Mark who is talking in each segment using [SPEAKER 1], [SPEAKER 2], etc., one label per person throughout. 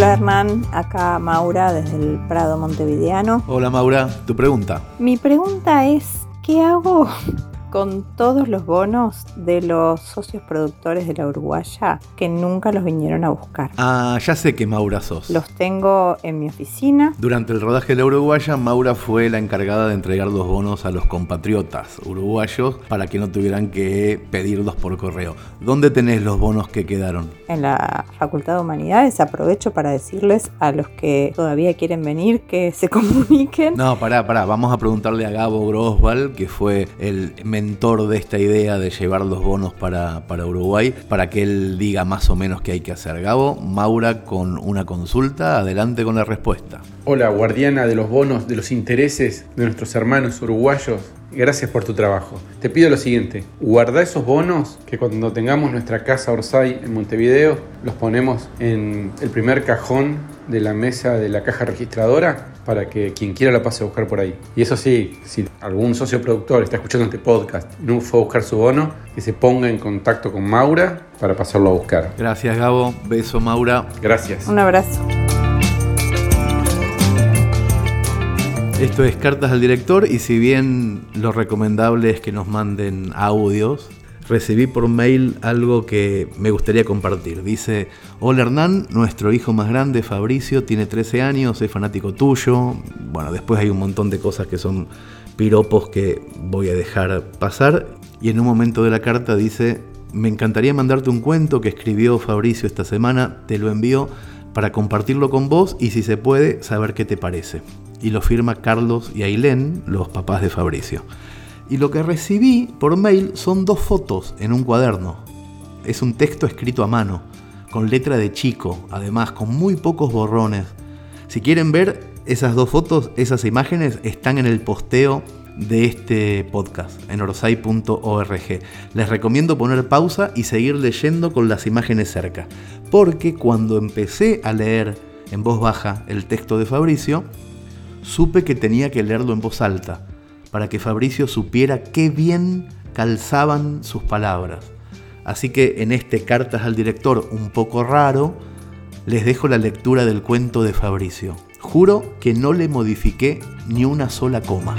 [SPEAKER 1] Hola Hernán, acá Maura desde el Prado Montevideano.
[SPEAKER 2] Hola Maura, tu pregunta.
[SPEAKER 1] Mi pregunta es, ¿qué hago con todos los bonos de los socios productores de la Uruguaya que nunca los vinieron a buscar.
[SPEAKER 2] Ah, ya sé que Maura sos.
[SPEAKER 1] Los tengo en mi oficina.
[SPEAKER 2] Durante el rodaje de la Uruguaya, Maura fue la encargada de entregar los bonos a los compatriotas uruguayos para que no tuvieran que pedirlos por correo. ¿Dónde tenés los bonos que quedaron?
[SPEAKER 1] En la Facultad de Humanidades aprovecho para decirles a los que todavía quieren venir que se comuniquen.
[SPEAKER 2] No, pará, pará. Vamos a preguntarle a Gabo Grosval, que fue el mentor de esta idea de llevar los bonos para, para Uruguay, para que él diga más o menos qué hay que hacer. Gabo, Maura con una consulta, adelante con la respuesta.
[SPEAKER 3] Hola, guardiana de los bonos, de los intereses de nuestros hermanos uruguayos. Gracias por tu trabajo. Te pido lo siguiente, guarda esos bonos que cuando tengamos nuestra casa Orsay en Montevideo, los ponemos en el primer cajón de la mesa de la caja registradora para que quien quiera lo pase a buscar por ahí. Y eso sí, si algún socio productor está escuchando este podcast y no fue a buscar su bono, que se ponga en contacto con Maura para pasarlo a buscar.
[SPEAKER 2] Gracias Gabo, beso Maura.
[SPEAKER 3] Gracias.
[SPEAKER 1] Un abrazo.
[SPEAKER 2] Esto es Cartas al Director y si bien lo recomendable es que nos manden audios, recibí por mail algo que me gustaría compartir. Dice, hola Hernán, nuestro hijo más grande, Fabricio, tiene 13 años, es fanático tuyo. Bueno, después hay un montón de cosas que son piropos que voy a dejar pasar. Y en un momento de la carta dice, me encantaría mandarte un cuento que escribió Fabricio esta semana, te lo envío para compartirlo con vos y si se puede, saber qué te parece. Y lo firma Carlos y Ailén, los papás de Fabricio. Y lo que recibí por mail son dos fotos en un cuaderno. Es un texto escrito a mano, con letra de chico, además con muy pocos borrones. Si quieren ver esas dos fotos, esas imágenes están en el posteo de este podcast en orsay.org. Les recomiendo poner pausa y seguir leyendo con las imágenes cerca, porque cuando empecé a leer en voz baja el texto de Fabricio, supe que tenía que leerlo en voz alta para que Fabricio supiera qué bien calzaban sus palabras. Así que en este Cartas al Director un poco raro, les dejo la lectura del cuento de Fabricio. Juro que no le modifiqué ni una sola coma.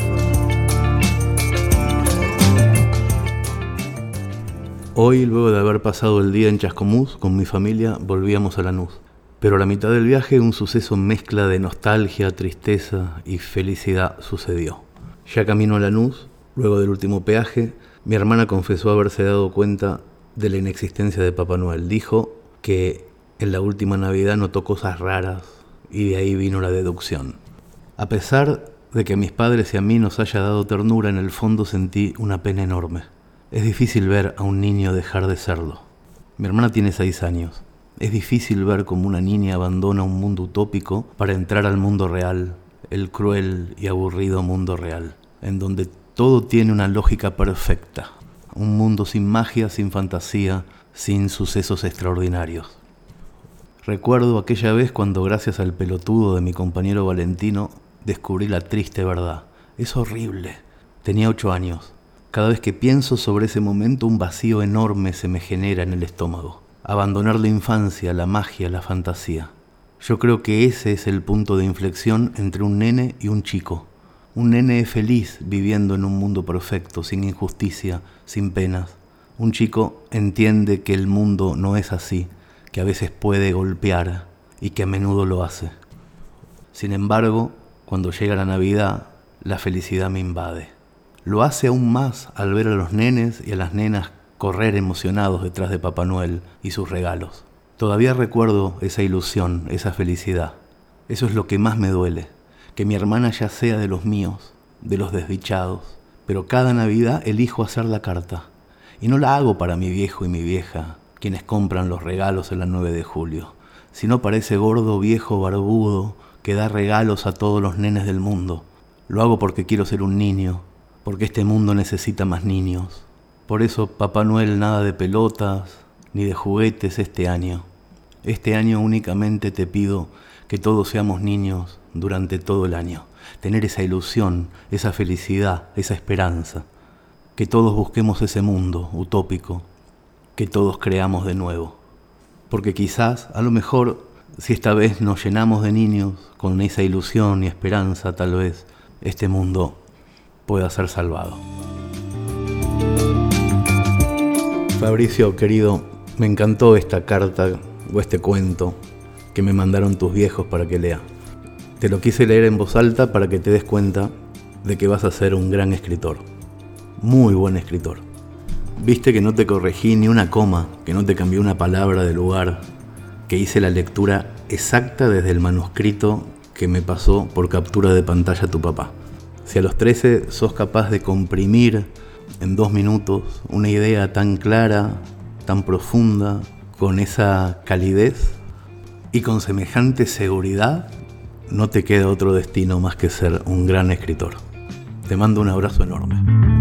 [SPEAKER 2] Hoy, luego de haber pasado el día en Chascomús con mi familia, volvíamos a Lanús. Pero a la mitad del viaje un suceso mezcla de nostalgia, tristeza y felicidad sucedió. Ya camino a Lanús, luego del último peaje, mi hermana confesó haberse dado cuenta de la inexistencia de Papá Noel. Dijo que en la última Navidad notó cosas raras y de ahí vino la deducción. A pesar de que a mis padres y a mí nos haya dado ternura, en el fondo sentí una pena enorme. Es difícil ver a un niño dejar de serlo. Mi hermana tiene seis años. Es difícil ver cómo una niña abandona un mundo utópico para entrar al mundo real, el cruel y aburrido mundo real en donde todo tiene una lógica perfecta, un mundo sin magia, sin fantasía, sin sucesos extraordinarios. Recuerdo aquella vez cuando gracias al pelotudo de mi compañero Valentino descubrí la triste verdad. Es horrible. Tenía ocho años. Cada vez que pienso sobre ese momento un vacío enorme se me genera en el estómago. Abandonar la infancia, la magia, la fantasía. Yo creo que ese es el punto de inflexión entre un nene y un chico. Un nene feliz viviendo en un mundo perfecto, sin injusticia, sin penas. Un chico entiende que el mundo no es así, que a veces puede golpear y que a menudo lo hace. Sin embargo, cuando llega la Navidad, la felicidad me invade. Lo hace aún más al ver a los nenes y a las nenas correr emocionados detrás de Papá Noel y sus regalos. Todavía recuerdo esa ilusión, esa felicidad. Eso es lo que más me duele que mi hermana ya sea de los míos, de los desdichados, pero cada Navidad elijo hacer la carta. Y no la hago para mi viejo y mi vieja, quienes compran los regalos en la 9 de julio, sino para ese gordo viejo barbudo que da regalos a todos los nenes del mundo. Lo hago porque quiero ser un niño, porque este mundo necesita más niños. Por eso, Papá Noel, nada de pelotas ni de juguetes este año. Este año únicamente te pido que todos seamos niños durante todo el año, tener esa ilusión, esa felicidad, esa esperanza, que todos busquemos ese mundo utópico, que todos creamos de nuevo. Porque quizás, a lo mejor, si esta vez nos llenamos de niños con esa ilusión y esperanza, tal vez este mundo pueda ser salvado. Fabricio, querido, me encantó esta carta o este cuento que me mandaron tus viejos para que lea. Te lo quise leer en voz alta para que te des cuenta de que vas a ser un gran escritor. Muy buen escritor. Viste que no te corregí ni una coma, que no te cambié una palabra de lugar, que hice la lectura exacta desde el manuscrito que me pasó por captura de pantalla tu papá. Si a los 13 sos capaz de comprimir en dos minutos una idea tan clara, tan profunda, con esa calidez y con semejante seguridad, no te queda otro destino más que ser un gran escritor. Te mando un abrazo enorme.